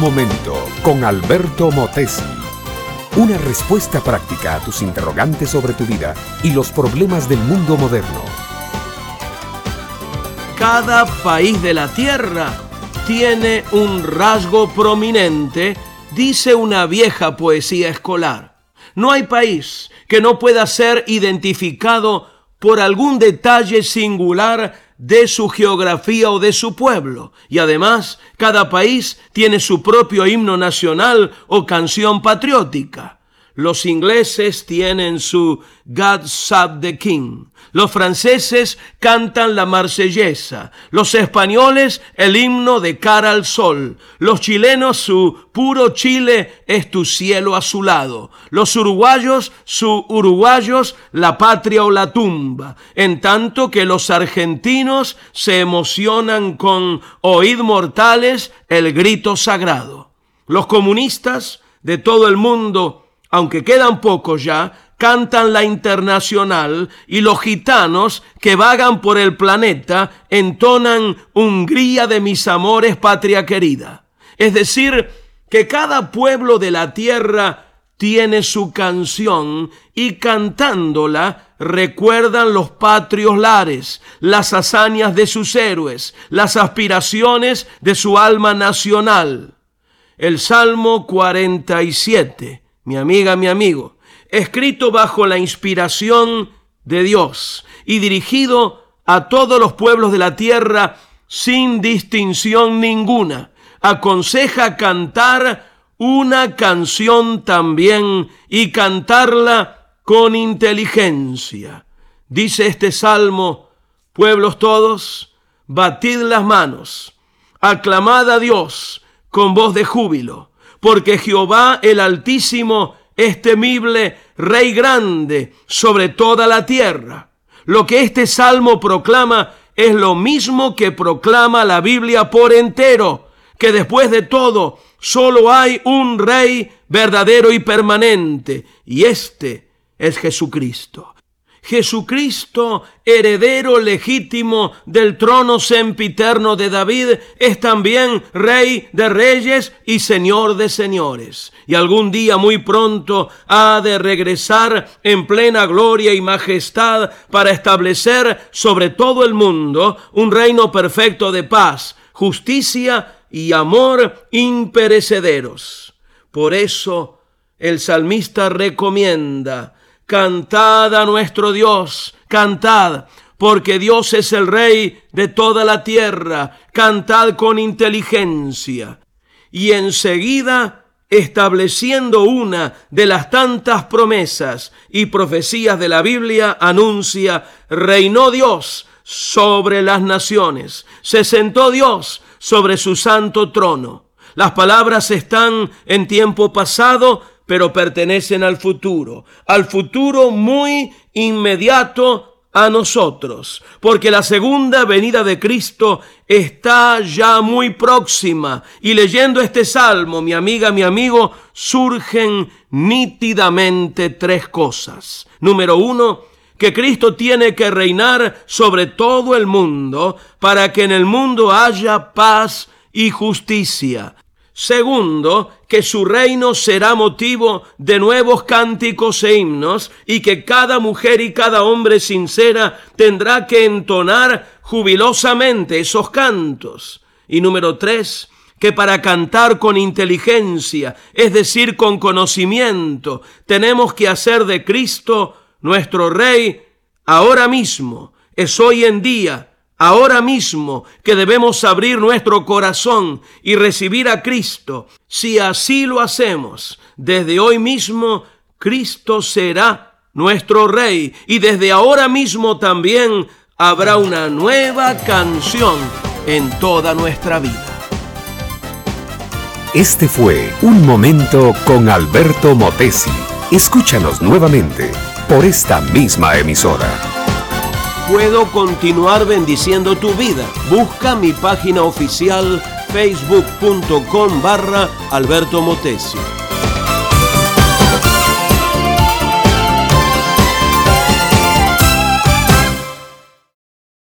momento con Alberto Motesi. Una respuesta práctica a tus interrogantes sobre tu vida y los problemas del mundo moderno. Cada país de la Tierra tiene un rasgo prominente, dice una vieja poesía escolar. No hay país que no pueda ser identificado por algún detalle singular de su geografía o de su pueblo. Y además, cada país tiene su propio himno nacional o canción patriótica. Los ingleses tienen su God Save the King. Los franceses cantan la marsellesa. Los españoles el himno de cara al sol. Los chilenos su puro Chile es tu cielo azulado. Los uruguayos su uruguayos la patria o la tumba. En tanto que los argentinos se emocionan con oíd mortales el grito sagrado. Los comunistas de todo el mundo aunque quedan pocos ya, cantan la internacional y los gitanos que vagan por el planeta entonan Hungría de mis amores, patria querida. Es decir, que cada pueblo de la tierra tiene su canción y cantándola recuerdan los patrios lares, las hazañas de sus héroes, las aspiraciones de su alma nacional. El Salmo 47 mi amiga, mi amigo, escrito bajo la inspiración de Dios y dirigido a todos los pueblos de la tierra sin distinción ninguna. Aconseja cantar una canción también y cantarla con inteligencia. Dice este salmo, pueblos todos, batid las manos, aclamad a Dios con voz de júbilo porque Jehová el Altísimo es temible, Rey grande sobre toda la tierra. Lo que este salmo proclama es lo mismo que proclama la Biblia por entero, que después de todo solo hay un Rey verdadero y permanente, y este es Jesucristo. Jesucristo, heredero legítimo del trono sempiterno de David, es también rey de reyes y señor de señores. Y algún día muy pronto ha de regresar en plena gloria y majestad para establecer sobre todo el mundo un reino perfecto de paz, justicia y amor imperecederos. Por eso el salmista recomienda Cantad a nuestro Dios, cantad, porque Dios es el Rey de toda la tierra, cantad con inteligencia. Y enseguida, estableciendo una de las tantas promesas y profecías de la Biblia, anuncia, reinó Dios sobre las naciones, se sentó Dios sobre su santo trono. Las palabras están en tiempo pasado, pero pertenecen al futuro, al futuro muy inmediato a nosotros, porque la segunda venida de Cristo está ya muy próxima. Y leyendo este salmo, mi amiga, mi amigo, surgen nítidamente tres cosas. Número uno, que Cristo tiene que reinar sobre todo el mundo para que en el mundo haya paz y justicia. Segundo, que su reino será motivo de nuevos cánticos e himnos y que cada mujer y cada hombre sincera tendrá que entonar jubilosamente esos cantos. Y número tres, que para cantar con inteligencia, es decir, con conocimiento, tenemos que hacer de Cristo nuestro Rey ahora mismo, es hoy en día, ahora mismo que debemos abrir nuestro corazón y recibir a Cristo. Si así lo hacemos, desde hoy mismo Cristo será nuestro Rey y desde ahora mismo también habrá una nueva canción en toda nuestra vida. Este fue Un Momento con Alberto Motesi. Escúchanos nuevamente por esta misma emisora puedo continuar bendiciendo tu vida. Busca mi página oficial facebook.com barra Alberto Motesio.